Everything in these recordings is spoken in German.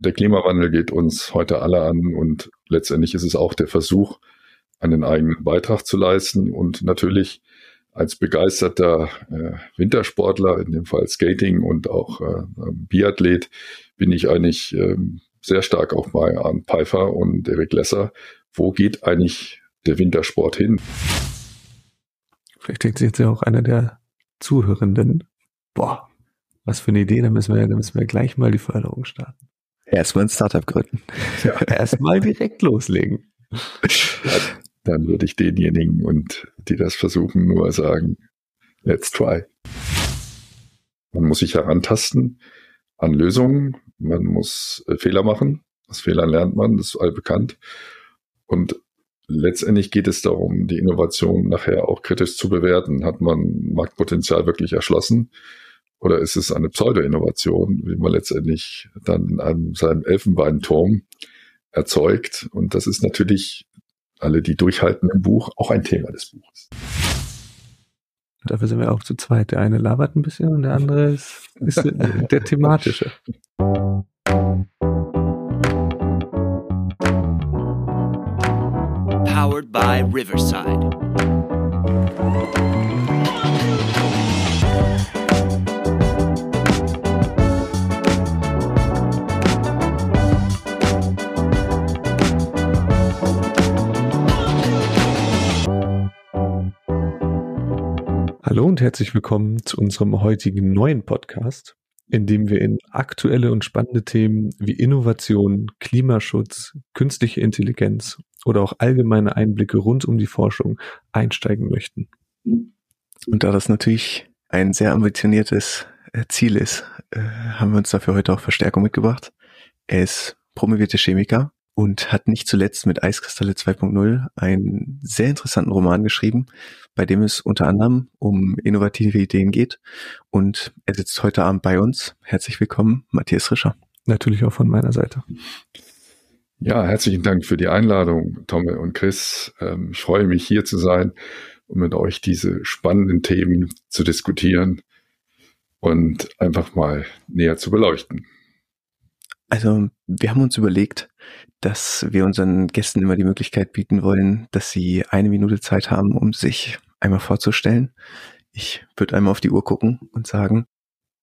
der Klimawandel geht uns heute alle an und letztendlich ist es auch der Versuch, einen eigenen Beitrag zu leisten und natürlich als begeisterter äh, Wintersportler, in dem Fall Skating und auch äh, Biathlet, bin ich eigentlich äh, sehr stark auch bei Arndt Pfeiffer und Erik Lesser. Wo geht eigentlich der Wintersport hin? Vielleicht denkt sich jetzt ja auch einer der Zuhörenden, boah, was für eine Idee, da müssen wir, da müssen wir gleich mal die Förderung starten. Erstmal ein Startup gründen. Ja. Erstmal direkt loslegen. Dann würde ich denjenigen und die das versuchen, nur sagen, let's try. Man muss sich herantasten an Lösungen. Man muss äh, Fehler machen. Aus Fehlern lernt man, das ist allbekannt. Und letztendlich geht es darum, die Innovation nachher auch kritisch zu bewerten. Hat man Marktpotenzial wirklich erschlossen? Oder ist es eine Pseudo-Innovation, wie man letztendlich dann in einem, seinem Elfenbeinturm erzeugt? Und das ist natürlich alle, die durchhalten im Buch, auch ein Thema des Buches. Dafür sind wir auch zu zweit. Der eine labert ein bisschen und der andere ist, ist der thematische. Powered by Riverside. Hallo und herzlich willkommen zu unserem heutigen neuen Podcast, in dem wir in aktuelle und spannende Themen wie Innovation, Klimaschutz, künstliche Intelligenz oder auch allgemeine Einblicke rund um die Forschung einsteigen möchten. Und da das natürlich ein sehr ambitioniertes äh, Ziel ist, äh, haben wir uns dafür heute auch Verstärkung mitgebracht. Er ist promovierte Chemiker und hat nicht zuletzt mit Eiskristalle 2.0 einen sehr interessanten Roman geschrieben, bei dem es unter anderem um innovative Ideen geht. Und er sitzt heute Abend bei uns. Herzlich willkommen, Matthias Rischer. Natürlich auch von meiner Seite. Ja, herzlichen Dank für die Einladung, Tomme und Chris. Ähm, ich freue mich, hier zu sein und mit euch diese spannenden Themen zu diskutieren und einfach mal näher zu beleuchten. Also wir haben uns überlegt, dass wir unseren Gästen immer die Möglichkeit bieten wollen, dass sie eine Minute Zeit haben, um sich einmal vorzustellen. Ich würde einmal auf die Uhr gucken und sagen,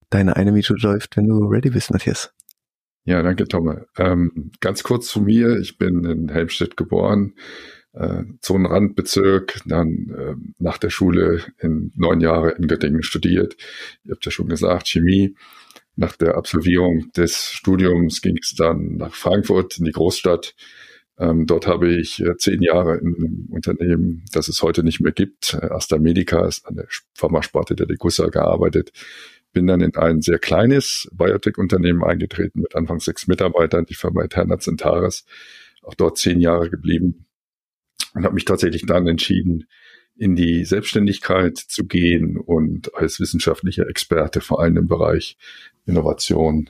deine eine Minute läuft, wenn du ready bist, Matthias. Ja, danke, Tomme. Ähm, ganz kurz zu mir. Ich bin in Helmstedt geboren, äh, Zonenrandbezirk, dann äh, nach der Schule in neun Jahre in Göttingen studiert. Ihr habt ja schon gesagt, Chemie nach der Absolvierung des Studiums ging es dann nach Frankfurt in die Großstadt. Ähm, dort habe ich äh, zehn Jahre in einem Unternehmen, das es heute nicht mehr gibt, äh, Asta Medica, ist eine Pharmasparte der Degussa gearbeitet. Bin dann in ein sehr kleines Biotech-Unternehmen eingetreten mit anfangs sechs Mitarbeitern, die Firma Eterna Centaris. Auch dort zehn Jahre geblieben und habe mich tatsächlich dann entschieden, in die Selbstständigkeit zu gehen und als wissenschaftlicher Experte vor allem im Bereich Innovation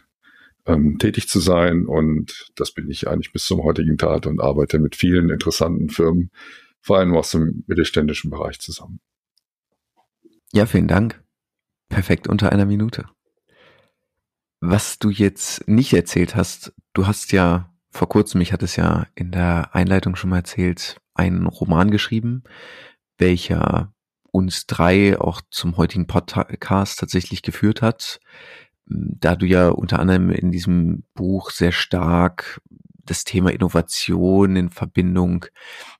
ähm, tätig zu sein. Und das bin ich eigentlich bis zum heutigen Tag und arbeite mit vielen interessanten Firmen, vor allem aus dem mittelständischen Bereich zusammen. Ja, vielen Dank. Perfekt unter einer Minute. Was du jetzt nicht erzählt hast, du hast ja vor kurzem, ich hatte es ja in der Einleitung schon mal erzählt, einen Roman geschrieben, welcher uns drei auch zum heutigen Podcast tatsächlich geführt hat. Da du ja unter anderem in diesem Buch sehr stark das Thema Innovation in Verbindung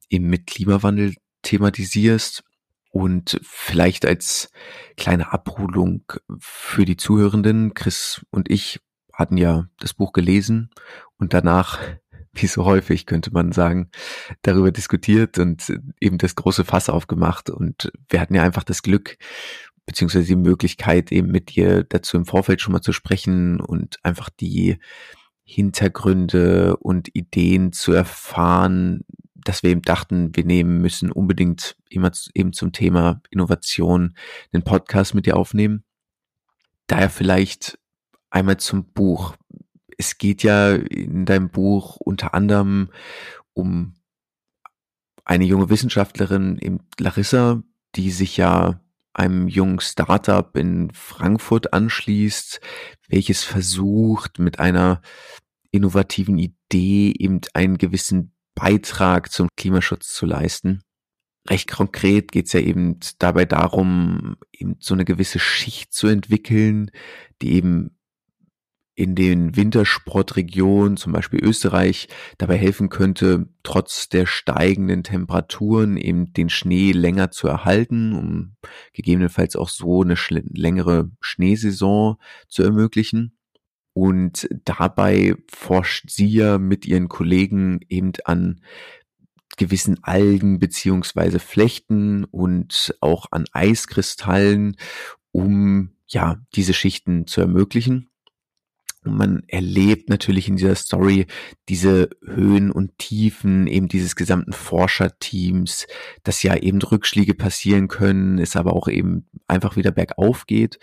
eben mit Klimawandel thematisierst und vielleicht als kleine Abholung für die Zuhörenden, Chris und ich hatten ja das Buch gelesen und danach wie so häufig, könnte man sagen, darüber diskutiert und eben das große Fass aufgemacht. Und wir hatten ja einfach das Glück, beziehungsweise die Möglichkeit, eben mit dir dazu im Vorfeld schon mal zu sprechen und einfach die Hintergründe und Ideen zu erfahren, dass wir eben dachten, wir nehmen müssen unbedingt immer eben zum Thema Innovation einen Podcast mit dir aufnehmen. Daher vielleicht einmal zum Buch es geht ja in deinem Buch unter anderem um eine junge Wissenschaftlerin, eben Larissa, die sich ja einem jungen Startup in Frankfurt anschließt, welches versucht mit einer innovativen Idee eben einen gewissen Beitrag zum Klimaschutz zu leisten. Recht konkret geht es ja eben dabei darum, eben so eine gewisse Schicht zu entwickeln, die eben in den Wintersportregionen, zum Beispiel Österreich, dabei helfen könnte, trotz der steigenden Temperaturen eben den Schnee länger zu erhalten, um gegebenenfalls auch so eine längere Schneesaison zu ermöglichen. Und dabei forscht sie ja mit ihren Kollegen eben an gewissen Algen beziehungsweise Flechten und auch an Eiskristallen, um ja diese Schichten zu ermöglichen. Und man erlebt natürlich in dieser Story diese Höhen und Tiefen eben dieses gesamten Forscherteams, dass ja eben Rückschläge passieren können, es aber auch eben einfach wieder bergauf geht.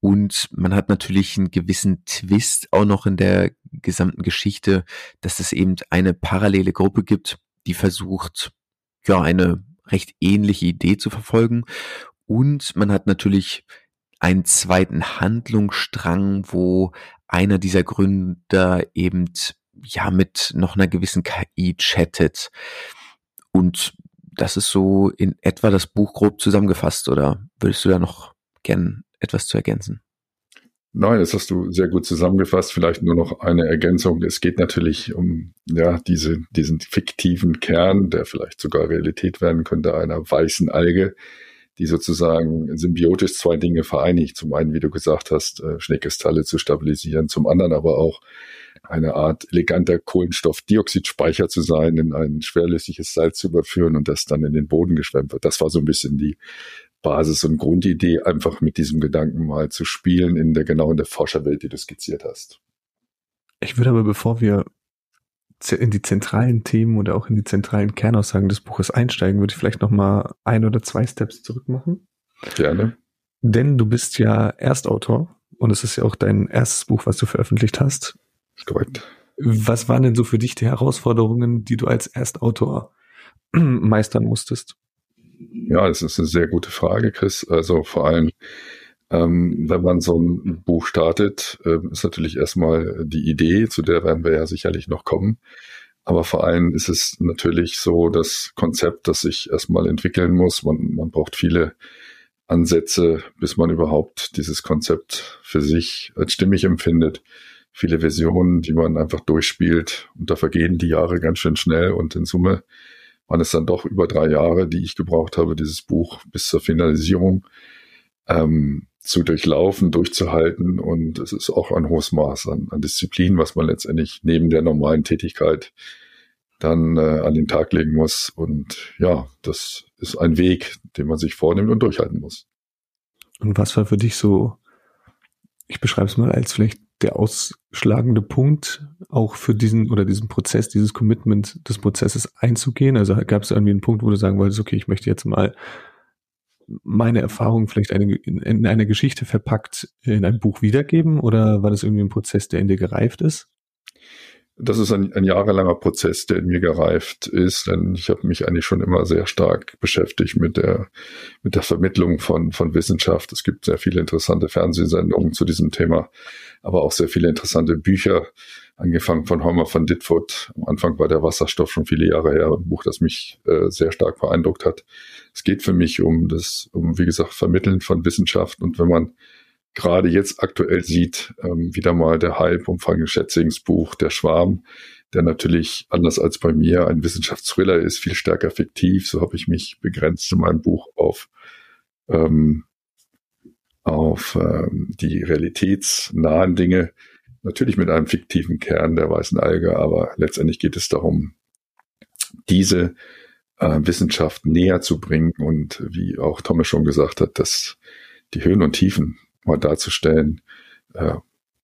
Und man hat natürlich einen gewissen Twist auch noch in der gesamten Geschichte, dass es eben eine parallele Gruppe gibt, die versucht, ja, eine recht ähnliche Idee zu verfolgen. Und man hat natürlich einen zweiten Handlungsstrang, wo einer dieser Gründer eben ja mit noch einer gewissen KI chattet. Und das ist so in etwa das Buch grob zusammengefasst, oder würdest du da noch gern etwas zu ergänzen? Nein, das hast du sehr gut zusammengefasst. Vielleicht nur noch eine Ergänzung. Es geht natürlich um ja diese, diesen fiktiven Kern, der vielleicht sogar Realität werden könnte, einer weißen Alge, die sozusagen symbiotisch zwei Dinge vereinigt. Zum einen, wie du gesagt hast, äh, Schneekristalle zu stabilisieren, zum anderen aber auch eine Art eleganter Kohlenstoffdioxidspeicher zu sein, in ein schwerlösliches Salz zu überführen und das dann in den Boden geschwemmt wird. Das war so ein bisschen die Basis und Grundidee, einfach mit diesem Gedanken mal zu spielen in der genau in der Forscherwelt, die du skizziert hast. Ich würde aber, bevor wir in die zentralen Themen oder auch in die zentralen Kernaussagen des Buches einsteigen, würde ich vielleicht noch mal ein oder zwei Steps zurück machen. Gerne. Denn du bist ja Erstautor und es ist ja auch dein erstes Buch, was du veröffentlicht hast. Korrekt. Was waren denn so für dich die Herausforderungen, die du als Erstautor meistern musstest? Ja, das ist eine sehr gute Frage, Chris. Also vor allem ähm, wenn man so ein Buch startet, äh, ist natürlich erstmal die Idee, zu der werden wir ja sicherlich noch kommen. Aber vor allem ist es natürlich so das Konzept, das sich erstmal entwickeln muss. Man, man braucht viele Ansätze, bis man überhaupt dieses Konzept für sich als stimmig empfindet. Viele Versionen, die man einfach durchspielt. Und da vergehen die Jahre ganz schön schnell. Und in Summe waren es dann doch über drei Jahre, die ich gebraucht habe, dieses Buch bis zur Finalisierung. Ähm, zu durchlaufen, durchzuhalten. Und es ist auch ein hohes Maß an, an Disziplin, was man letztendlich neben der normalen Tätigkeit dann äh, an den Tag legen muss. Und ja, das ist ein Weg, den man sich vornimmt und durchhalten muss. Und was war für dich so, ich beschreibe es mal als vielleicht der ausschlagende Punkt, auch für diesen oder diesen Prozess, dieses Commitment des Prozesses einzugehen? Also gab es irgendwie einen Punkt, wo du sagen wolltest, okay, ich möchte jetzt mal meine Erfahrung vielleicht eine, in, in eine Geschichte verpackt in ein Buch wiedergeben oder war das irgendwie ein Prozess, der in dir gereift ist? Das ist ein, ein jahrelanger Prozess, der in mir gereift ist, denn ich habe mich eigentlich schon immer sehr stark beschäftigt mit der mit der Vermittlung von von Wissenschaft. Es gibt sehr viele interessante Fernsehsendungen zu diesem Thema, aber auch sehr viele interessante Bücher, angefangen von Homer von Ditford. Am Anfang war der Wasserstoff schon viele Jahre her, ein Buch, das mich äh, sehr stark beeindruckt hat. Es geht für mich um das, um, wie gesagt, Vermitteln von Wissenschaft. Und wenn man gerade jetzt aktuell sieht, ähm, wieder mal der Hype um Frank Schätzings Buch Der Schwarm, der natürlich anders als bei mir ein Wissenschaftsthriller ist, viel stärker fiktiv. So habe ich mich begrenzt in meinem Buch auf ähm, auf ähm, die realitätsnahen Dinge Natürlich mit einem fiktiven Kern der weißen Alge, aber letztendlich geht es darum, diese äh, Wissenschaft näher zu bringen und wie auch Thomas schon gesagt hat, dass die Höhen und Tiefen mal darzustellen, äh,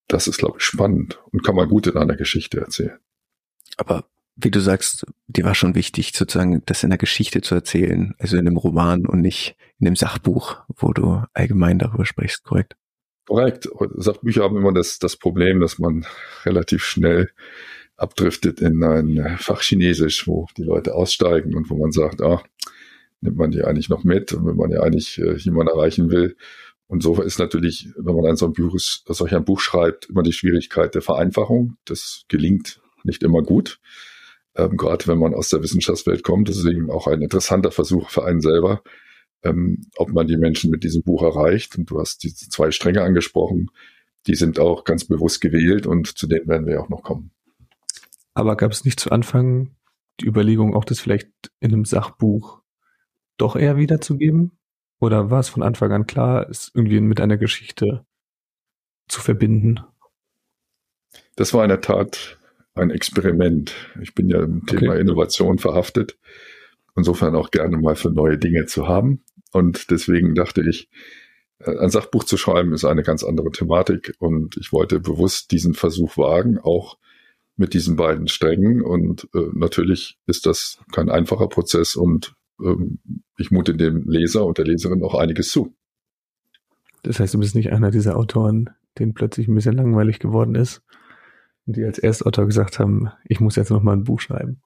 das ist, glaube ich, spannend und kann man gut in einer Geschichte erzählen. Aber wie du sagst, dir war schon wichtig, sozusagen das in der Geschichte zu erzählen, also in einem Roman und nicht in dem Sachbuch, wo du allgemein darüber sprichst, korrekt? Korrekt. Sachbücher haben immer das, das Problem, dass man relativ schnell abdriftet in ein Fach Chinesisch, wo die Leute aussteigen und wo man sagt, ah, nimmt man die eigentlich noch mit und wenn man ja eigentlich äh, jemanden erreichen will. Und so ist natürlich, wenn man ein so ein Buch, solch ein Buch schreibt, immer die Schwierigkeit der Vereinfachung. Das gelingt nicht immer gut. Ähm, gerade wenn man aus der Wissenschaftswelt kommt, deswegen auch ein interessanter Versuch für einen selber, ähm, ob man die Menschen mit diesem Buch erreicht. Und du hast diese zwei Stränge angesprochen, die sind auch ganz bewusst gewählt und zu denen werden wir auch noch kommen. Aber gab es nicht zu Anfang die Überlegung, auch das vielleicht in einem Sachbuch doch eher wiederzugeben? Oder war es von Anfang an klar, es irgendwie mit einer Geschichte zu verbinden? Das war in der Tat ein Experiment. Ich bin ja im okay. Thema Innovation verhaftet. Insofern auch gerne mal für neue Dinge zu haben. Und deswegen dachte ich, äh, ein Sachbuch zu schreiben ist eine ganz andere Thematik. Und ich wollte bewusst diesen Versuch wagen, auch mit diesen beiden Strängen. Und äh, natürlich ist das kein einfacher Prozess und ich mute dem Leser und der Leserin auch einiges zu. Das heißt, du bist nicht einer dieser Autoren, denen plötzlich ein bisschen langweilig geworden ist und die als Erstautor gesagt haben, ich muss jetzt noch mal ein Buch schreiben.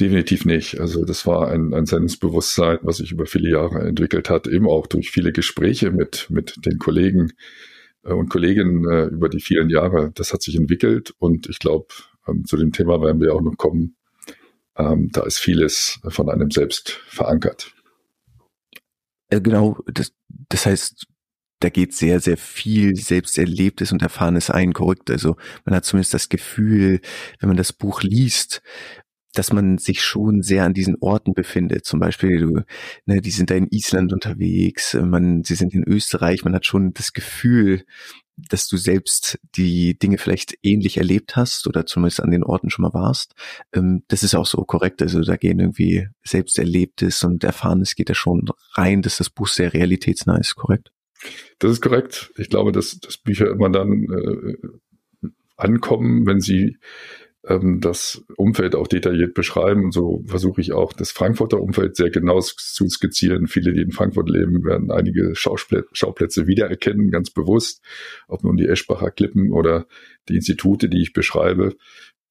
Definitiv nicht. Also das war ein, ein Sendungsbewusstsein, was sich über viele Jahre entwickelt hat, eben auch durch viele Gespräche mit, mit den Kollegen äh, und Kolleginnen äh, über die vielen Jahre. Das hat sich entwickelt und ich glaube, ähm, zu dem Thema werden wir auch noch kommen, ähm, da ist vieles von einem selbst verankert. Äh, genau, das, das heißt, da geht sehr, sehr viel selbst Erlebtes und Erfahrenes ein, korrekt. Also man hat zumindest das Gefühl, wenn man das Buch liest, dass man sich schon sehr an diesen Orten befindet. Zum Beispiel, du, ne, die sind da in Island unterwegs, man, sie sind in Österreich, man hat schon das Gefühl, dass du selbst die Dinge vielleicht ähnlich erlebt hast oder zumindest an den Orten schon mal warst. Ähm, das ist auch so korrekt. Also da gehen irgendwie selbst Erlebtes und Erfahrenes geht da schon rein, dass das Buch sehr realitätsnah ist, korrekt? Das ist korrekt. Ich glaube, dass, dass Bücher immer dann äh, ankommen, wenn sie ähm, das Umfeld auch detailliert beschreiben. Und so versuche ich auch das Frankfurter Umfeld sehr genau zu skizzieren. Viele, die in Frankfurt leben, werden einige Schauplätze, Schauplätze wiedererkennen, ganz bewusst. Ob nun die Eschbacher Klippen oder die Institute, die ich beschreibe.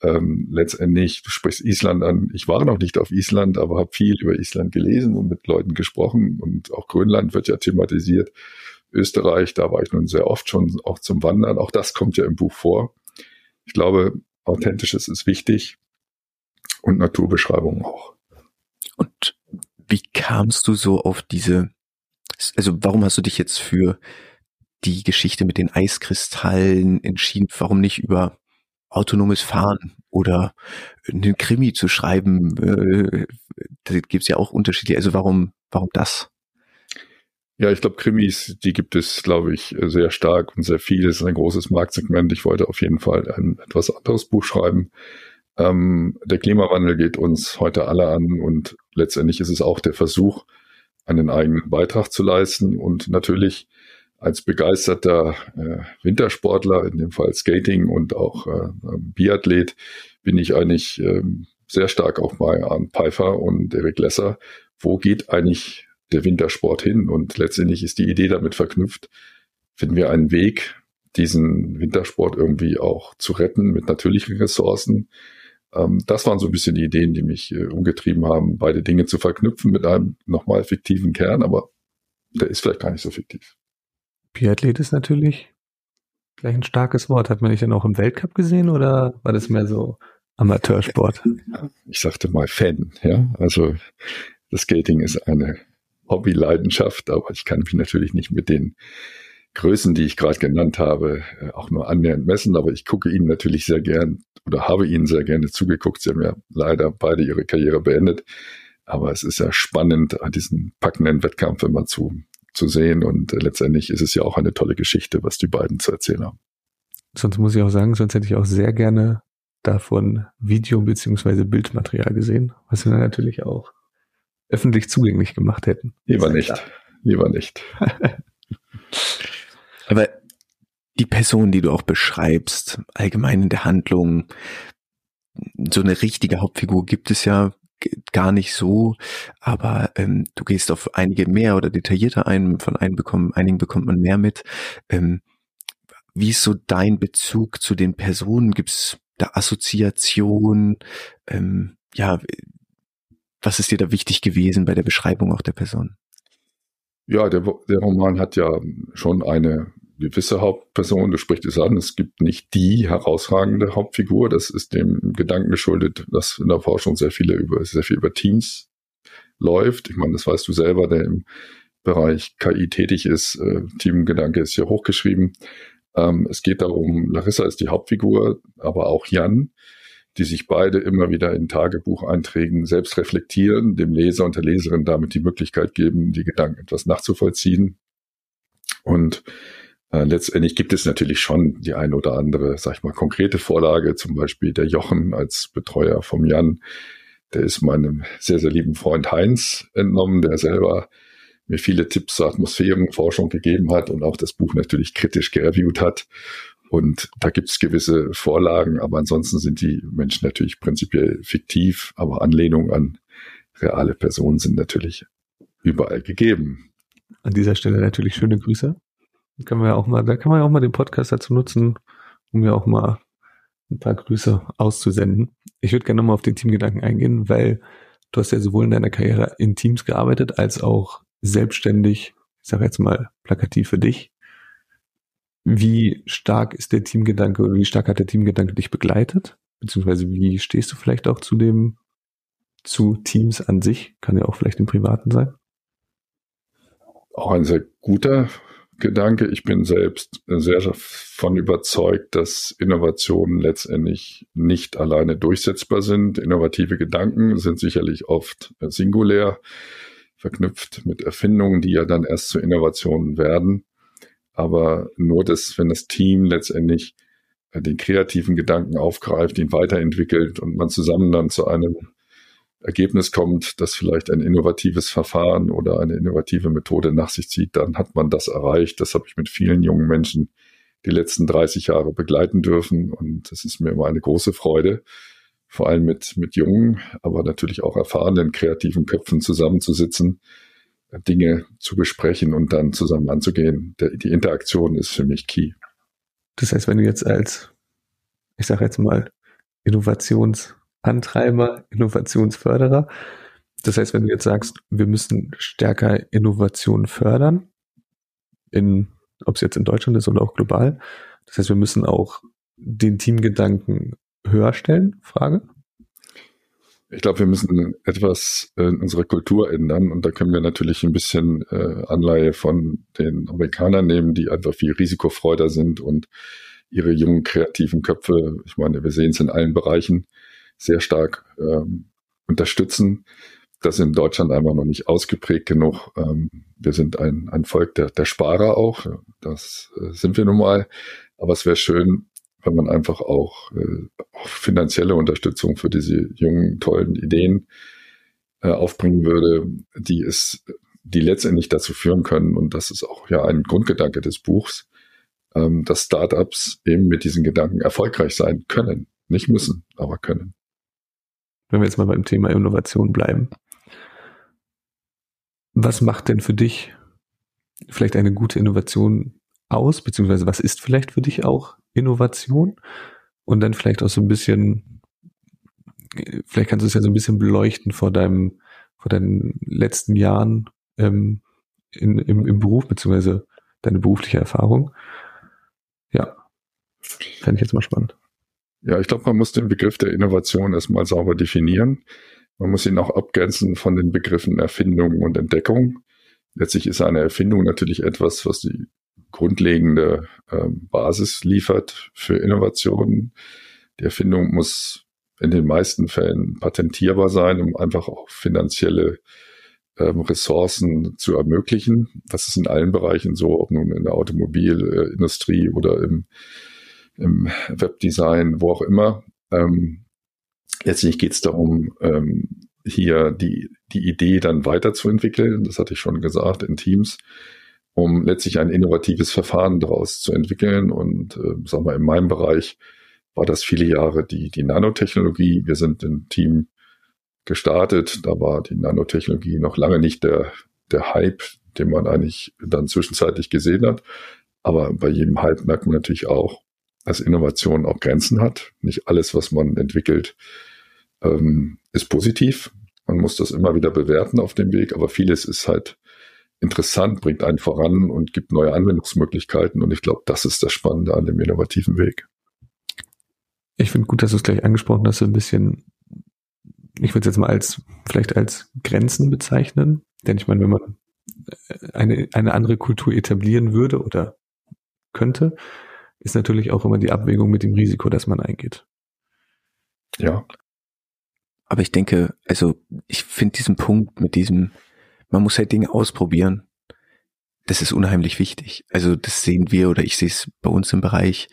Ähm, letztendlich, du sprichst Island an. Ich war noch nicht auf Island, aber habe viel über Island gelesen und mit Leuten gesprochen. Und auch Grönland wird ja thematisiert. Österreich, da war ich nun sehr oft schon auch zum Wandern. Auch das kommt ja im Buch vor. Ich glaube, Authentisches ist wichtig und Naturbeschreibungen auch. Und wie kamst du so auf diese, also warum hast du dich jetzt für die Geschichte mit den Eiskristallen entschieden? Warum nicht über autonomes Fahren oder einen Krimi zu schreiben? Äh, da gibt es ja auch Unterschiede. Also warum, warum das? Ja, ich glaube, Krimis, die gibt es, glaube ich, sehr stark und sehr viel. Es ist ein großes Marktsegment. Ich wollte auf jeden Fall ein etwas anderes Buch schreiben. Ähm, der Klimawandel geht uns heute alle an und letztendlich ist es auch der Versuch, einen eigenen Beitrag zu leisten und natürlich als begeisterter äh, Wintersportler, in dem Fall Skating und auch äh, Biathlet, bin ich eigentlich äh, sehr stark auch bei Arndt Pfeiffer und Eric Lesser. Wo geht eigentlich der Wintersport hin. Und letztendlich ist die Idee damit verknüpft, finden wir einen Weg, diesen Wintersport irgendwie auch zu retten mit natürlichen Ressourcen. Ähm, das waren so ein bisschen die Ideen, die mich äh, umgetrieben haben, beide Dinge zu verknüpfen mit einem nochmal fiktiven Kern, aber der ist vielleicht gar nicht so fiktiv. Biathlet ist natürlich gleich ein starkes Wort. Hat man dich denn auch im Weltcup gesehen oder war das mehr so Amateursport? Ich sagte mal Fan, ja. Also das Skating ist eine Hobbyleidenschaft, aber ich kann mich natürlich nicht mit den Größen, die ich gerade genannt habe, äh, auch nur annähernd messen, aber ich gucke Ihnen natürlich sehr gern oder habe Ihnen sehr gerne zugeguckt. Sie haben ja leider beide Ihre Karriere beendet, aber es ist ja spannend, diesen packenden Wettkampf immer zu, zu sehen und äh, letztendlich ist es ja auch eine tolle Geschichte, was die beiden zu erzählen haben. Sonst muss ich auch sagen, sonst hätte ich auch sehr gerne davon Video beziehungsweise Bildmaterial gesehen, was wir natürlich auch öffentlich zugänglich gemacht hätten. Lieber nicht. Lieber nicht. Aber die Person, die du auch beschreibst, allgemein in der Handlung, so eine richtige Hauptfigur gibt es ja gar nicht so, aber ähm, du gehst auf einige mehr oder detaillierter ein, von einem bekommen, einigen bekommt man mehr mit. Ähm, wie ist so dein Bezug zu den Personen? Gibt es da Assoziation? Ähm, ja, was ist dir da wichtig gewesen bei der Beschreibung auch der Person? Ja, der, der Roman hat ja schon eine gewisse Hauptperson, du sprichst es an, es gibt nicht die herausragende Hauptfigur, das ist dem Gedanken geschuldet, dass in der Forschung sehr viele über, sehr viel über Teams läuft. Ich meine, das weißt du selber, der im Bereich KI tätig ist. Äh, Teamgedanke ist hier hochgeschrieben. Ähm, es geht darum, Larissa ist die Hauptfigur, aber auch Jan, die sich beide immer wieder in Tagebucheinträgen selbst reflektieren, dem Leser und der Leserin damit die Möglichkeit geben, die Gedanken etwas nachzuvollziehen. Und äh, letztendlich gibt es natürlich schon die ein oder andere, sag ich mal, konkrete Vorlage, zum Beispiel der Jochen als Betreuer vom Jan. Der ist meinem sehr, sehr lieben Freund Heinz entnommen, der selber mir viele Tipps zur Atmosphärenforschung gegeben hat und auch das Buch natürlich kritisch gereviewt hat. Und da gibt es gewisse Vorlagen, aber ansonsten sind die Menschen natürlich prinzipiell fiktiv, aber Anlehnungen an reale Personen sind natürlich überall gegeben. An dieser Stelle natürlich schöne Grüße. Können wir auch mal, da kann man ja auch mal den Podcast dazu nutzen, um ja auch mal ein paar Grüße auszusenden. Ich würde gerne nochmal auf den Teamgedanken eingehen, weil du hast ja sowohl in deiner Karriere in Teams gearbeitet als auch selbstständig, ich sage jetzt mal plakativ für dich. Wie stark ist der Teamgedanke oder wie stark hat der Teamgedanke dich begleitet? Beziehungsweise wie stehst du vielleicht auch zu dem, zu Teams an sich? Kann ja auch vielleicht im Privaten sein. Auch ein sehr guter Gedanke. Ich bin selbst sehr davon überzeugt, dass Innovationen letztendlich nicht alleine durchsetzbar sind. Innovative Gedanken sind sicherlich oft singulär verknüpft mit Erfindungen, die ja dann erst zu Innovationen werden. Aber nur das, wenn das Team letztendlich äh, den kreativen Gedanken aufgreift, ihn weiterentwickelt und man zusammen dann zu einem Ergebnis kommt, das vielleicht ein innovatives Verfahren oder eine innovative Methode nach sich zieht, dann hat man das erreicht. Das habe ich mit vielen jungen Menschen die letzten 30 Jahre begleiten dürfen und es ist mir immer eine große Freude, vor allem mit, mit jungen, aber natürlich auch erfahrenen kreativen Köpfen zusammenzusitzen, Dinge zu besprechen und dann zusammen anzugehen. Die Interaktion ist für mich key. Das heißt, wenn du jetzt als, ich sage jetzt mal, Innovationsantreiber, Innovationsförderer, das heißt, wenn du jetzt sagst, wir müssen stärker Innovation fördern, in, ob es jetzt in Deutschland ist oder auch global, das heißt, wir müssen auch den Teamgedanken höher stellen? Frage. Ich glaube, wir müssen etwas in unserer Kultur ändern und da können wir natürlich ein bisschen äh, Anleihe von den Amerikanern nehmen, die einfach viel risikofreuder sind und ihre jungen kreativen Köpfe, ich meine, wir sehen es in allen Bereichen, sehr stark ähm, unterstützen. Das ist in Deutschland einfach noch nicht ausgeprägt genug. Ähm, wir sind ein, ein Volk der, der Sparer auch. Das äh, sind wir nun mal. Aber es wäre schön, wenn man einfach auch, äh, auch finanzielle Unterstützung für diese jungen, tollen Ideen äh, aufbringen würde, die es, die letztendlich dazu führen können, und das ist auch ja ein Grundgedanke des Buchs, ähm, dass Startups eben mit diesen Gedanken erfolgreich sein können. Nicht müssen, aber können. Wenn wir jetzt mal beim Thema Innovation bleiben. Was macht denn für dich vielleicht eine gute Innovation aus, beziehungsweise was ist vielleicht für dich auch Innovation und dann vielleicht auch so ein bisschen, vielleicht kannst du es ja so ein bisschen beleuchten vor deinem, vor deinen letzten Jahren ähm, in, im, im Beruf, beziehungsweise deine berufliche Erfahrung. Ja, fände ich jetzt mal spannend. Ja, ich glaube, man muss den Begriff der Innovation erstmal sauber definieren. Man muss ihn auch abgrenzen von den Begriffen Erfindung und Entdeckung. Letztlich ist eine Erfindung natürlich etwas, was die grundlegende äh, Basis liefert für Innovationen. Die Erfindung muss in den meisten Fällen patentierbar sein, um einfach auch finanzielle ähm, Ressourcen zu ermöglichen. Das ist in allen Bereichen so, ob nun in der Automobilindustrie oder im, im Webdesign, wo auch immer. Ähm, letztlich geht es darum, ähm, hier die, die Idee dann weiterzuentwickeln. Das hatte ich schon gesagt, in Teams um letztlich ein innovatives Verfahren daraus zu entwickeln. Und äh, sagen wir, in meinem Bereich war das viele Jahre die, die Nanotechnologie. Wir sind im Team gestartet. Da war die Nanotechnologie noch lange nicht der, der Hype, den man eigentlich dann zwischenzeitlich gesehen hat. Aber bei jedem Hype merkt man natürlich auch, dass Innovation auch Grenzen hat. Nicht alles, was man entwickelt, ähm, ist positiv. Man muss das immer wieder bewerten auf dem Weg, aber vieles ist halt interessant, bringt einen voran und gibt neue Anwendungsmöglichkeiten. Und ich glaube, das ist das Spannende an dem innovativen Weg. Ich finde gut, dass du es gleich angesprochen hast, so ein bisschen, ich würde es jetzt mal als, vielleicht als Grenzen bezeichnen. Denn ich meine, wenn man eine, eine andere Kultur etablieren würde oder könnte, ist natürlich auch immer die Abwägung mit dem Risiko, das man eingeht. Ja. Aber ich denke, also ich finde diesen Punkt mit diesem, man muss halt Dinge ausprobieren. Das ist unheimlich wichtig. Also das sehen wir oder ich sehe es bei uns im Bereich,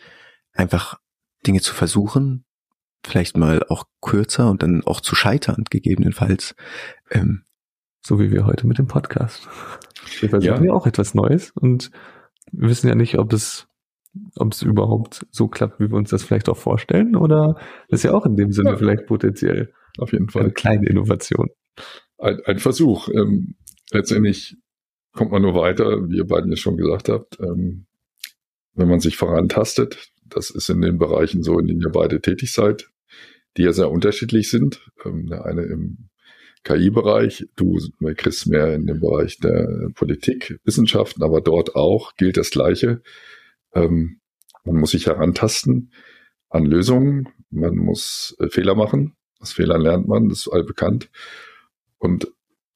einfach Dinge zu versuchen, vielleicht mal auch kürzer und dann auch zu scheitern, gegebenenfalls. Ähm, so wie wir heute mit dem Podcast. Wir versuchen ja. ja auch etwas Neues und wir wissen ja nicht, ob es ob es überhaupt so klappt, wie wir uns das vielleicht auch vorstellen, oder ist ja auch in dem Sinne ja. vielleicht potenziell auf jeden Fall eine kleine Innovation. Ein, ein Versuch. Ähm, letztendlich kommt man nur weiter, wie ihr beiden ja schon gesagt habt, ähm, wenn man sich vorantastet. Das ist in den Bereichen so, in denen ihr beide tätig seid, die ja sehr unterschiedlich sind. Ähm, der eine im KI-Bereich, du Chris mehr in dem Bereich der Politik, Wissenschaften, aber dort auch gilt das Gleiche. Ähm, man muss sich herantasten an Lösungen, man muss äh, Fehler machen. Aus Fehlern lernt man, das ist allbekannt. Und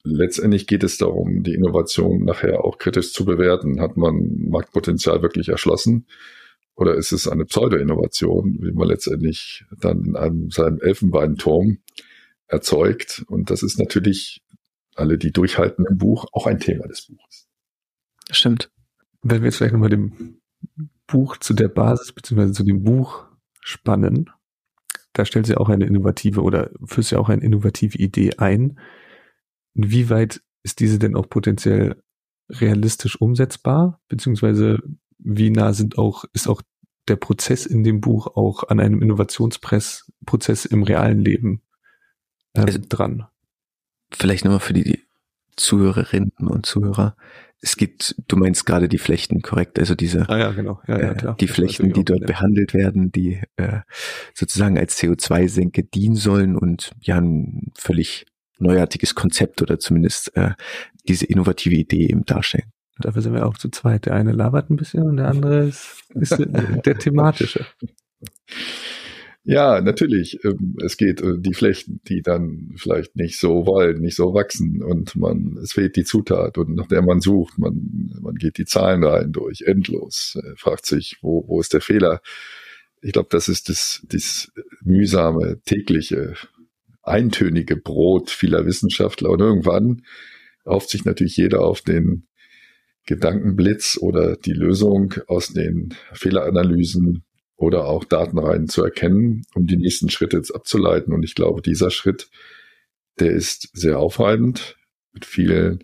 letztendlich geht es darum, die Innovation nachher auch kritisch zu bewerten. Hat man Marktpotenzial wirklich erschlossen? Oder ist es eine Pseudo-Innovation, wie man letztendlich dann in einem, seinem Elfenbeinturm erzeugt? Und das ist natürlich alle, die durchhalten im Buch, auch ein Thema des Buches. Stimmt. Wenn wir jetzt vielleicht nochmal dem Buch zu der Basis beziehungsweise zu dem Buch spannen, da stellt sie auch eine innovative oder führt sie auch eine innovative Idee ein. Inwieweit ist diese denn auch potenziell realistisch umsetzbar, beziehungsweise wie nah sind auch, ist auch der Prozess in dem Buch auch an einem Innovationsprozess im realen Leben äh, also, dran? Vielleicht nochmal für die Zuhörerinnen und Zuhörer es gibt, du meinst gerade die Flechten, korrekt? Also diese, ah, ja, genau. ja, ja, klar. die Flechten, die dort behandelt werden, die äh, sozusagen als CO2-Senke dienen sollen und ja ein völlig neuartiges Konzept oder zumindest äh, diese innovative Idee eben darstellen. Dafür sind wir auch zu zweit. Der eine labert ein bisschen und der andere ist, ist der thematische. Ja, natürlich. Ähm, es geht äh, die Flechten, die dann vielleicht nicht so wollen, nicht so wachsen und man, es fehlt die Zutat und nach der man sucht, man, man geht die Zahlen rein durch, endlos, äh, fragt sich, wo, wo ist der Fehler? Ich glaube, das ist das, das mühsame, tägliche, eintönige Brot vieler Wissenschaftler und irgendwann hofft sich natürlich jeder auf den Gedankenblitz oder die Lösung aus den Fehleranalysen oder auch Datenreihen zu erkennen, um die nächsten Schritte jetzt abzuleiten. Und ich glaube, dieser Schritt, der ist sehr aufreibend, mit vielen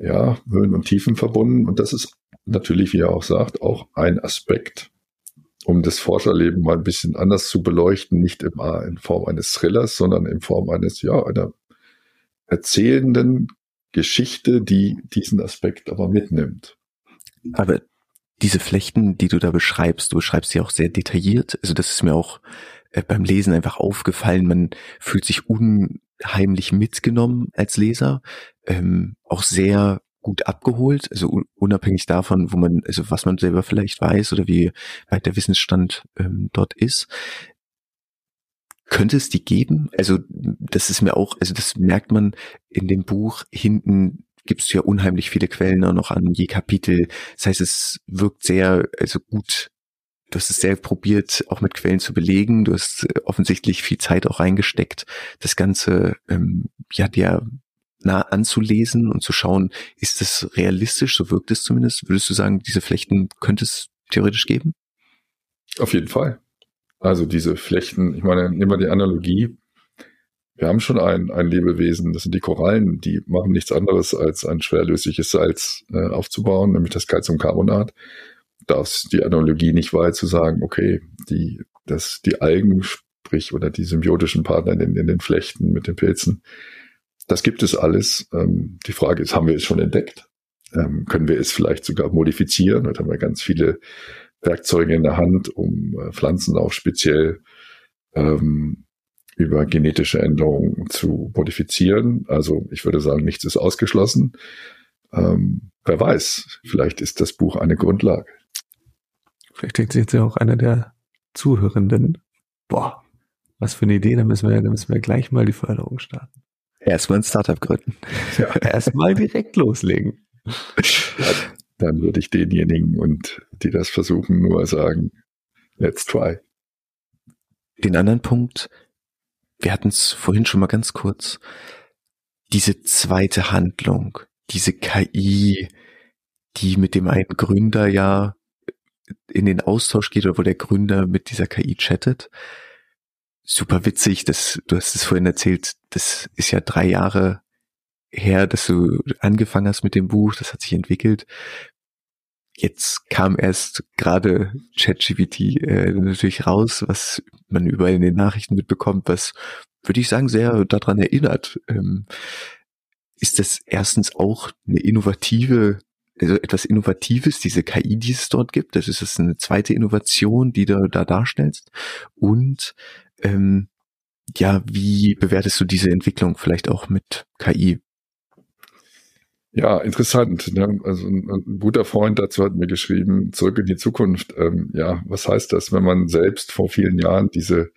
ja, Höhen und Tiefen verbunden. Und das ist natürlich, wie er auch sagt, auch ein Aspekt, um das Forscherleben mal ein bisschen anders zu beleuchten, nicht immer in Form eines Thrillers, sondern in Form eines, ja, einer erzählenden Geschichte, die diesen Aspekt aber mitnimmt. Aber diese Flechten, die du da beschreibst, du beschreibst sie auch sehr detailliert. Also das ist mir auch äh, beim Lesen einfach aufgefallen. Man fühlt sich unheimlich mitgenommen als Leser, ähm, auch sehr gut abgeholt, also unabhängig davon, wo man, also was man selber vielleicht weiß oder wie weit der Wissensstand ähm, dort ist. Könnte es die geben? Also das ist mir auch, also das merkt man in dem Buch hinten gibst du ja unheimlich viele Quellen auch noch an je Kapitel. Das heißt, es wirkt sehr, also gut, du hast es sehr probiert, auch mit Quellen zu belegen. Du hast äh, offensichtlich viel Zeit auch reingesteckt, das Ganze ähm, ja dir nah anzulesen und zu schauen, ist es realistisch, so wirkt es zumindest. Würdest du sagen, diese Flechten könnte es theoretisch geben? Auf jeden Fall. Also diese Flechten, ich meine, nehmen wir die Analogie, wir haben schon ein, ein Lebewesen, das sind die Korallen, die machen nichts anderes, als ein schwerlösliches Salz äh, aufzubauen, nämlich das Calciumcarbonat. Da ist die Analogie nicht weit zu sagen, okay, die, das, die Algen, sprich, oder die symbiotischen Partner in in den Flechten mit den Pilzen, das gibt es alles. Ähm, die Frage ist, haben wir es schon entdeckt? Ähm, können wir es vielleicht sogar modifizieren? Da haben wir ganz viele Werkzeuge in der Hand, um äh, Pflanzen auch speziell ähm, über genetische Änderungen zu modifizieren. Also ich würde sagen, nichts ist ausgeschlossen. ähm, wer weiß, vielleicht ist das Buch eine Grundlage. Vielleicht denkt sich jetzt ja auch einer der Zuhörenden, boah, was für eine Idee, da müssen wir, da müssen wir gleich mal die Förderung starten. Erstmal ein Startup gründen. Ja. Erstmal direkt loslegen. Dann würde ich denjenigen und die das versuchen, nur sagen, let's try. Den anderen Punkt, wir hatten es vorhin schon mal ganz kurz, diese zweite Handlung, diese KI, die mit dem einen Gründer ja in den Austausch geht oder wo der Gründer mit dieser KI chattet. Super witzig, das, du hast es vorhin erzählt, das ist ja drei Jahre her, dass du angefangen hast mit dem Buch, das hat sich entwickelt. Jetzt kam erst gerade ChatGPT äh, natürlich raus, was man überall in den Nachrichten mitbekommt, was würde ich sagen sehr daran erinnert. Ähm, ist das erstens auch eine innovative also etwas Innovatives, diese KI, die es dort gibt. Das ist das eine zweite Innovation, die du da darstellst. Und ähm, ja, wie bewertest du diese Entwicklung vielleicht auch mit KI? Ja, interessant. Ne? Also ein, ein, guter Freund dazu hat mir geschrieben, zurück in die Zukunft. Ähm, ja, was heißt das, wenn man selbst vor vielen Jahren diese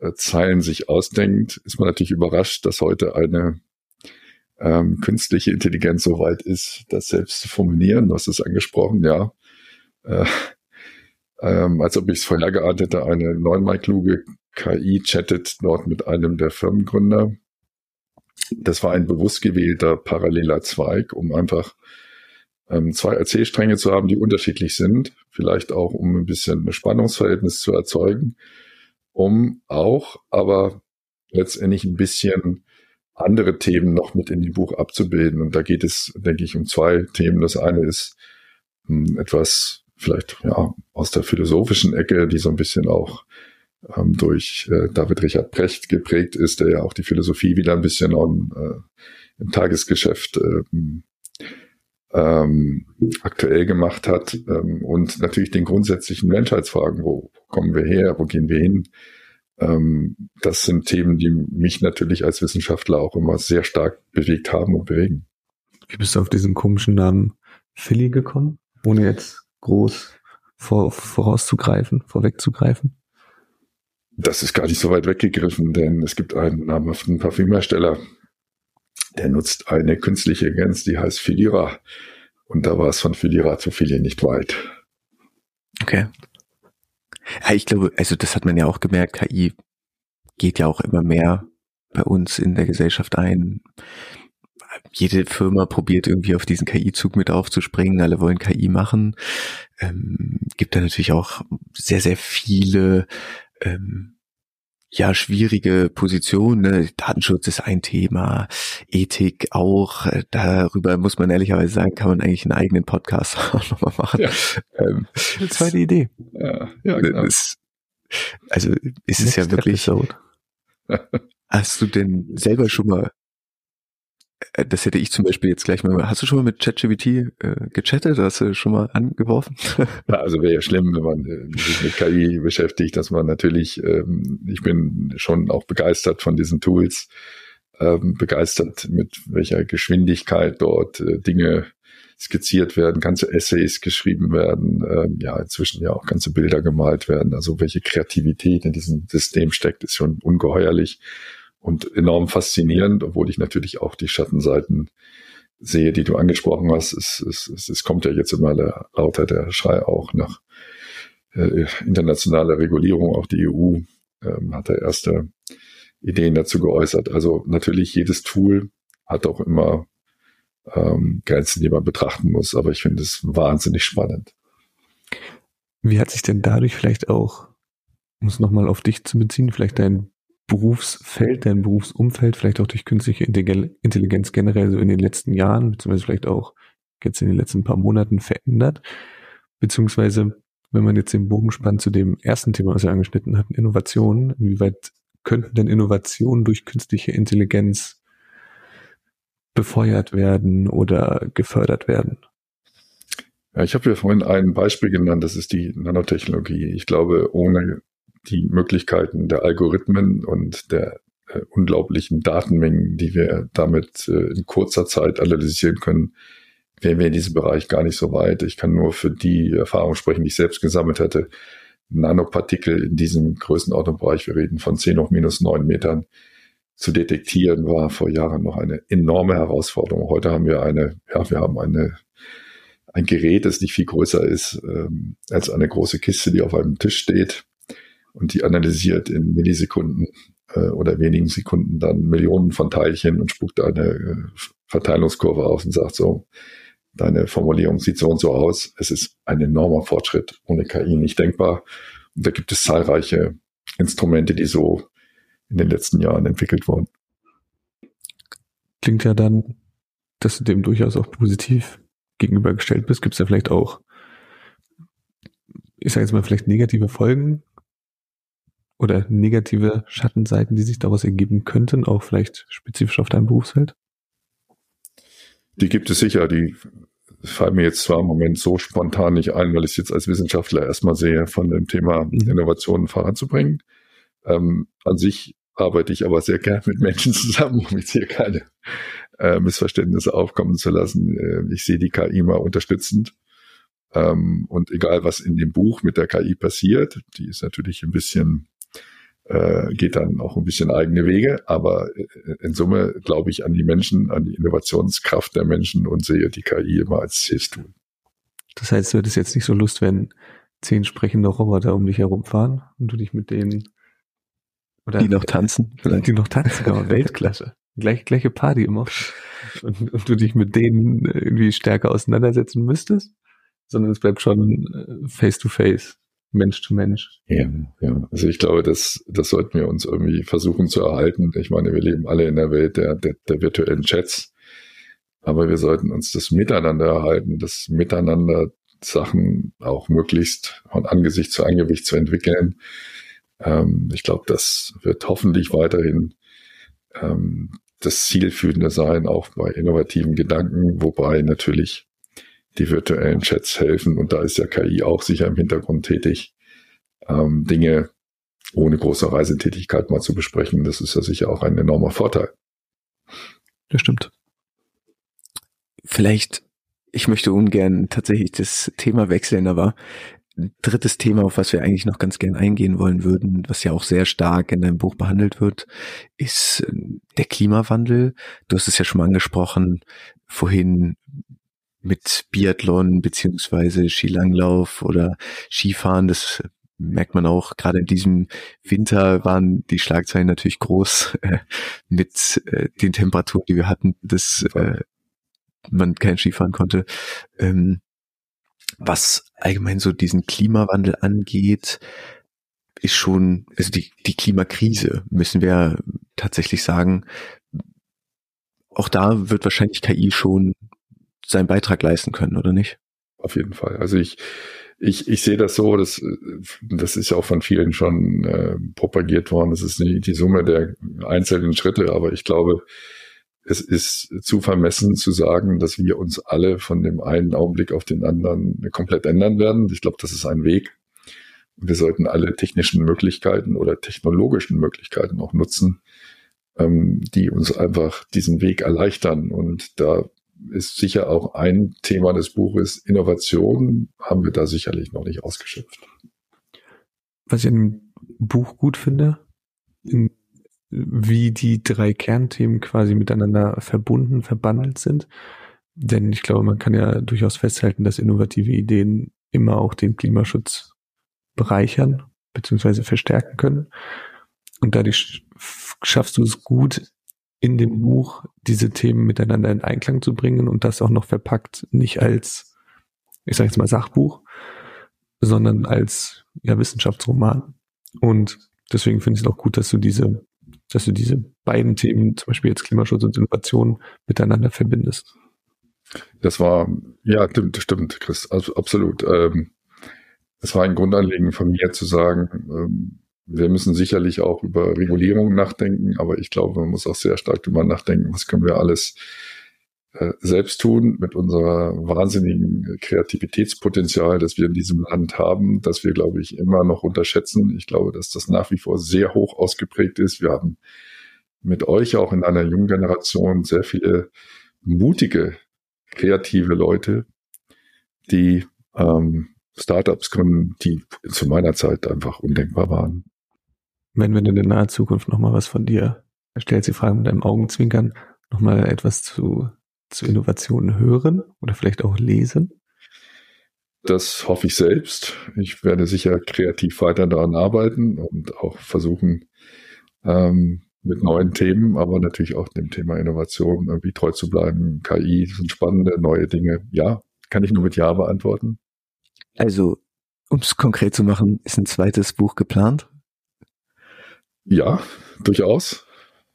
äh, Zeilen sich ausdenkt, ist man natürlich überrascht, dass heute eine ähm, künstliche Intelligenz so weit ist, das selbst zu formulieren. Du hast es angesprochen, ja. Äh, ähm, als ob ich es vorher geahnt hätte, eine neunmal kluge KI chattet dort mit einem der Firmengründer. Das war ein bewusst gewählter paralleler Zweig, um einfach ähm, zwei Erzählstränge zu haben, die unterschiedlich sind, vielleicht auch um ein bisschen ein Spannungsverhältnis zu erzeugen, um auch aber letztendlich ein bisschen andere Themen noch mit in dem Buch abzubilden. Und da geht es, denke ich, um zwei Themen. Das eine ist hm, etwas vielleicht ja aus der philosophischen Ecke, die so ein bisschen auch ähm, durch äh, David Richard Brecht geprägt ist, der ja auch die Philosophie wieder ein bisschen on, äh, im Tagesgeschäft ähm, ähm, aktuell gemacht hat ähm, und natürlich den grundsätzlichen Menschheitsfragen, wo kommen wir her, wo gehen wir hin, ähm, das sind Themen, die mich natürlich als Wissenschaftler auch immer sehr stark bewegt haben und bewegen. Wie bist du auf diesen komischen Namen Philly gekommen, ohne jetzt groß vor, vorauszugreifen, vorwegzugreifen? Das ist gar nicht so weit weggegriffen, denn es gibt einen namhaften Parfümhersteller, der nutzt eine künstliche Agenz, die heißt Filira. Und da war es von Filira zu Philly nicht weit. Okay. Ja, ich glaube, also das hat man ja auch gemerkt, KI geht ja auch immer mehr bei uns in der Gesellschaft ein. Jede Firma probiert irgendwie auf diesen KI-Zug mit aufzuspringen, alle wollen KI machen. Ähm, gibt da natürlich auch sehr, sehr viele ähm, ja schwierige Position. Ne? Datenschutz ist ein Thema, Ethik auch. Darüber muss man ehrlicherweise sagen, kann man eigentlich einen eigenen Podcast auch nochmal machen. Ja. Ähm, zweite Idee. Ja, ja genau. Das, also ist es ja wirklich. Episode. Hast du denn selber schon mal äh, das hätte ich zum Beispiel jetzt gleich mal. Hast du schon mal mit ChatGPT äh, gechattet? Hast du schon mal angeworfen? Ja, also wäre ja schlimm, wenn man äh, sich mit KI beschäftigt, dass man natürlich, ähm, ich bin schon auch begeistert von diesen Tools, ähm, begeistert mit welcher Geschwindigkeit dort äh, Dinge skizziert werden, ganze Essays geschrieben werden, ähm, ja, inzwischen ja auch ganze Bilder gemalt werden. Also welche Kreativität in diesem System steckt, ist schon ungeheuerlich und enorm faszinierend, obwohl ich natürlich auch die Schattenseiten sehe, die du angesprochen hast. Es, es, es, es kommt ja jetzt immer der, lauter der Schrei auch nach äh, internationaler Regulierung. Auch die EU ähm, hat da erste Ideen dazu geäußert. Also natürlich jedes Tool hat auch immer ähm, Grenzen, die man betrachten muss. Aber ich finde es wahnsinnig spannend. Wie hat sich denn dadurch vielleicht auch, um es nochmal auf dich zu beziehen, vielleicht dein Berufsfeld, dein Berufsumfeld, vielleicht auch durch künstliche Intelligenz generell so in den letzten Jahren, beziehungsweise vielleicht auch jetzt in den letzten paar Monaten verändert? Beziehungsweise, wenn man jetzt den Bogen spannt zu dem ersten Thema, was wir angeschnitten hatten, Innovationen, inwieweit könnten denn Innovationen durch künstliche Intelligenz befeuert werden oder gefördert werden? Ja, ich habe ja vorhin ein Beispiel genannt, das ist die Nanotechnologie. Ich glaube, ohne die Möglichkeiten der Algorithmen und der äh, unglaublichen Datenmengen, die wir damit äh, in kurzer Zeit analysieren können, wären wir in diesem Bereich gar nicht so weit. Ich kann nur für die Erfahrung sprechen, die ich selbst gesammelt hätte. Nanopartikel in diesem Größenordnungsbereich, wir reden von 10 hoch minus 9 Metern, zu detektieren, war vor Jahren noch eine enorme Herausforderung. Heute haben wir eine, ja, wir haben eine, ein Gerät, das nicht viel größer ist ähm, als eine große Kiste, die auf einem Tisch steht und die analysiert in Millisekunden äh, oder wenigen Sekunden dann Millionen von Teilchen und spuckt eine äh, Verteilungskurve aus und sagt so, deine Formulierung sieht so und so aus. Es ist ein enormer Fortschritt, ohne KI nicht denkbar. Und da gibt es zahlreiche Instrumente, die so in den letzten Jahren entwickelt wurden. Klingt ja dann, dass du dem durchaus auch positiv gegenübergestellt bist. Gibt es ja vielleicht auch, ich sage jetzt mal, vielleicht negative Folgen oder negative Schattenseiten, die sich daraus ergeben könnten, auch vielleicht spezifisch auf deinem Berufsfeld? Die gibt es sicher, die fallen mir jetzt zwar im Moment so spontan nicht ein, weil ich es jetzt als Wissenschaftler erstmal sehe, von dem Thema mhm. Innovationen voranzubringen. Ähm, an sich arbeite ich aber sehr gern mit Menschen zusammen, um jetzt hier keine äh, Missverständnisse aufkommen zu lassen. Äh, ich sehe die KI mal unterstützend. Ähm, und egal, was in dem Buch mit der KI passiert, die ist natürlich ein bisschen äh, geht dann auch ein bisschen eigene Wege. Aber äh, in Summe glaube ich an die Menschen, an die Innovationskraft der Menschen und sehe die KI immer als Hilfstool. Das heißt, du hättest jetzt nicht so Lust, wenn zehn sprechende Roboter um dich herumfahren und du dich mit denen oder die noch tanzen, vielleicht die noch tanzen, genau, Weltklasse. Gleich, gleiche Party immer. Und, und du dich mit denen irgendwie stärker auseinandersetzen müsstest, sondern es bleibt schon face to face. Mensch zu Mensch. Ja, ja. Also ich glaube, das, das sollten wir uns irgendwie versuchen zu erhalten. Ich meine, wir leben alle in der Welt der, der, der virtuellen Chats. Aber wir sollten uns das Miteinander erhalten, das Miteinander Sachen auch möglichst von Angesicht zu Angesicht zu entwickeln. Ähm, ich glaube, das wird hoffentlich weiterhin ähm, das Zielführende sein, auch bei innovativen Gedanken, wobei natürlich die virtuellen Chats helfen und da ist ja KI auch sicher im Hintergrund tätig, ähm, Dinge ohne große Reisetätigkeit mal zu besprechen. Das ist ja sicher auch ein enormer Vorteil. Das stimmt. Vielleicht, ich möchte ungern tatsächlich das Thema wechseln, aber drittes Thema, auf was wir eigentlich noch ganz gern eingehen wollen würden, was ja auch sehr stark in deinem Buch behandelt wird, ist der Klimawandel. Du hast es ja schon mal angesprochen, vorhin mit Biathlon beziehungsweise Skilanglauf oder Skifahren. Das merkt man auch. Gerade in diesem Winter waren die Schlagzeilen natürlich groß äh, mit äh, den Temperaturen, die wir hatten, dass äh, man kein Skifahren konnte. Ähm, was allgemein so diesen Klimawandel angeht, ist schon, also die, die Klimakrise, müssen wir tatsächlich sagen, auch da wird wahrscheinlich KI schon seinen Beitrag leisten können, oder nicht? Auf jeden Fall. Also ich, ich, ich sehe das so, dass, das ist ja auch von vielen schon äh, propagiert worden. Das ist nicht die Summe der einzelnen Schritte, aber ich glaube, es ist zu vermessen zu sagen, dass wir uns alle von dem einen Augenblick auf den anderen komplett ändern werden. Ich glaube, das ist ein Weg. Wir sollten alle technischen Möglichkeiten oder technologischen Möglichkeiten auch nutzen, ähm, die uns einfach diesen Weg erleichtern. Und da ist sicher auch ein Thema des Buches. Innovation haben wir da sicherlich noch nicht ausgeschöpft. Was ich an dem Buch gut finde, wie die drei Kernthemen quasi miteinander verbunden, verbandelt sind. Denn ich glaube, man kann ja durchaus festhalten, dass innovative Ideen immer auch den Klimaschutz bereichern bzw. verstärken können. Und dadurch schaffst du es gut, in dem Buch diese Themen miteinander in Einklang zu bringen und das auch noch verpackt, nicht als, ich sage jetzt mal Sachbuch, sondern als ja, Wissenschaftsroman. Und deswegen finde ich es auch gut, dass du diese, dass du diese beiden Themen, zum Beispiel jetzt Klimaschutz und Innovation, miteinander verbindest. Das war, ja, stimmt, stimmt, Chris, also absolut. Ähm, es war ein Grundanliegen von mir zu sagen, ähm, wir müssen sicherlich auch über Regulierung nachdenken, aber ich glaube, man muss auch sehr stark darüber nachdenken, was können wir alles äh, selbst tun mit unserer wahnsinnigen Kreativitätspotenzial, das wir in diesem Land haben, das wir, glaube ich, immer noch unterschätzen. Ich glaube, dass das nach wie vor sehr hoch ausgeprägt ist. Wir haben mit euch auch in einer jungen Generation sehr viele mutige, kreative Leute, die ähm, Startups gründen, die zu meiner Zeit einfach undenkbar waren. Wenn wir in der nahen Zukunft nochmal was von dir, stellt sie Fragen mit deinem Augenzwinkern, nochmal etwas zu, zu Innovationen hören oder vielleicht auch lesen? Das hoffe ich selbst. Ich werde sicher kreativ weiter daran arbeiten und auch versuchen, ähm, mit neuen Themen, aber natürlich auch dem Thema Innovation irgendwie treu zu bleiben. KI sind spannende neue Dinge. Ja, kann ich nur mit Ja beantworten. Also, um es konkret zu machen, ist ein zweites Buch geplant? Ja, durchaus.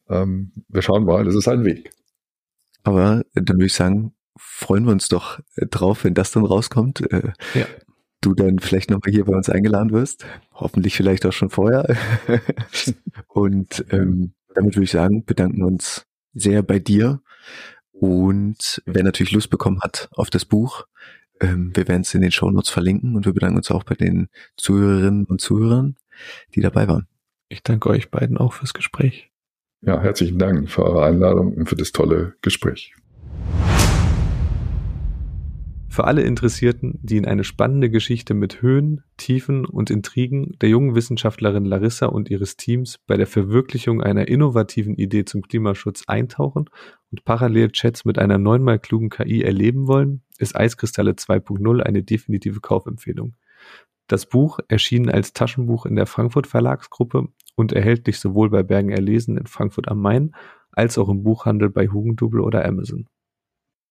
Ähm, wir schauen mal, es ist ein Weg. Aber dann würde ich sagen, freuen wir uns doch drauf, wenn das dann rauskommt. Äh, ja. Du dann vielleicht nochmal hier bei uns eingeladen wirst. Hoffentlich vielleicht auch schon vorher. Und ähm, damit würde ich sagen, bedanken wir uns sehr bei dir. Und wer natürlich Lust bekommen hat auf das Buch, ähm, wir werden es in den Shownotes verlinken und wir bedanken uns auch bei den Zuhörerinnen und Zuhörern, die dabei waren. Ich danke euch beiden auch fürs Gespräch. Ja, herzlichen Dank für eure Einladung und für das tolle Gespräch. Für alle Interessierten, die in eine spannende Geschichte mit Höhen, Tiefen und Intrigen der jungen Wissenschaftlerin Larissa und ihres Teams bei der Verwirklichung einer innovativen Idee zum Klimaschutz eintauchen und parallel Chats mit einer neunmal klugen KI erleben wollen, ist Eiskristalle 2.0 eine definitive Kaufempfehlung. Das Buch erschien als Taschenbuch in der Frankfurt Verlagsgruppe und erhältlich sowohl bei Bergen erlesen in Frankfurt am Main als auch im Buchhandel bei Hugendubel oder Amazon.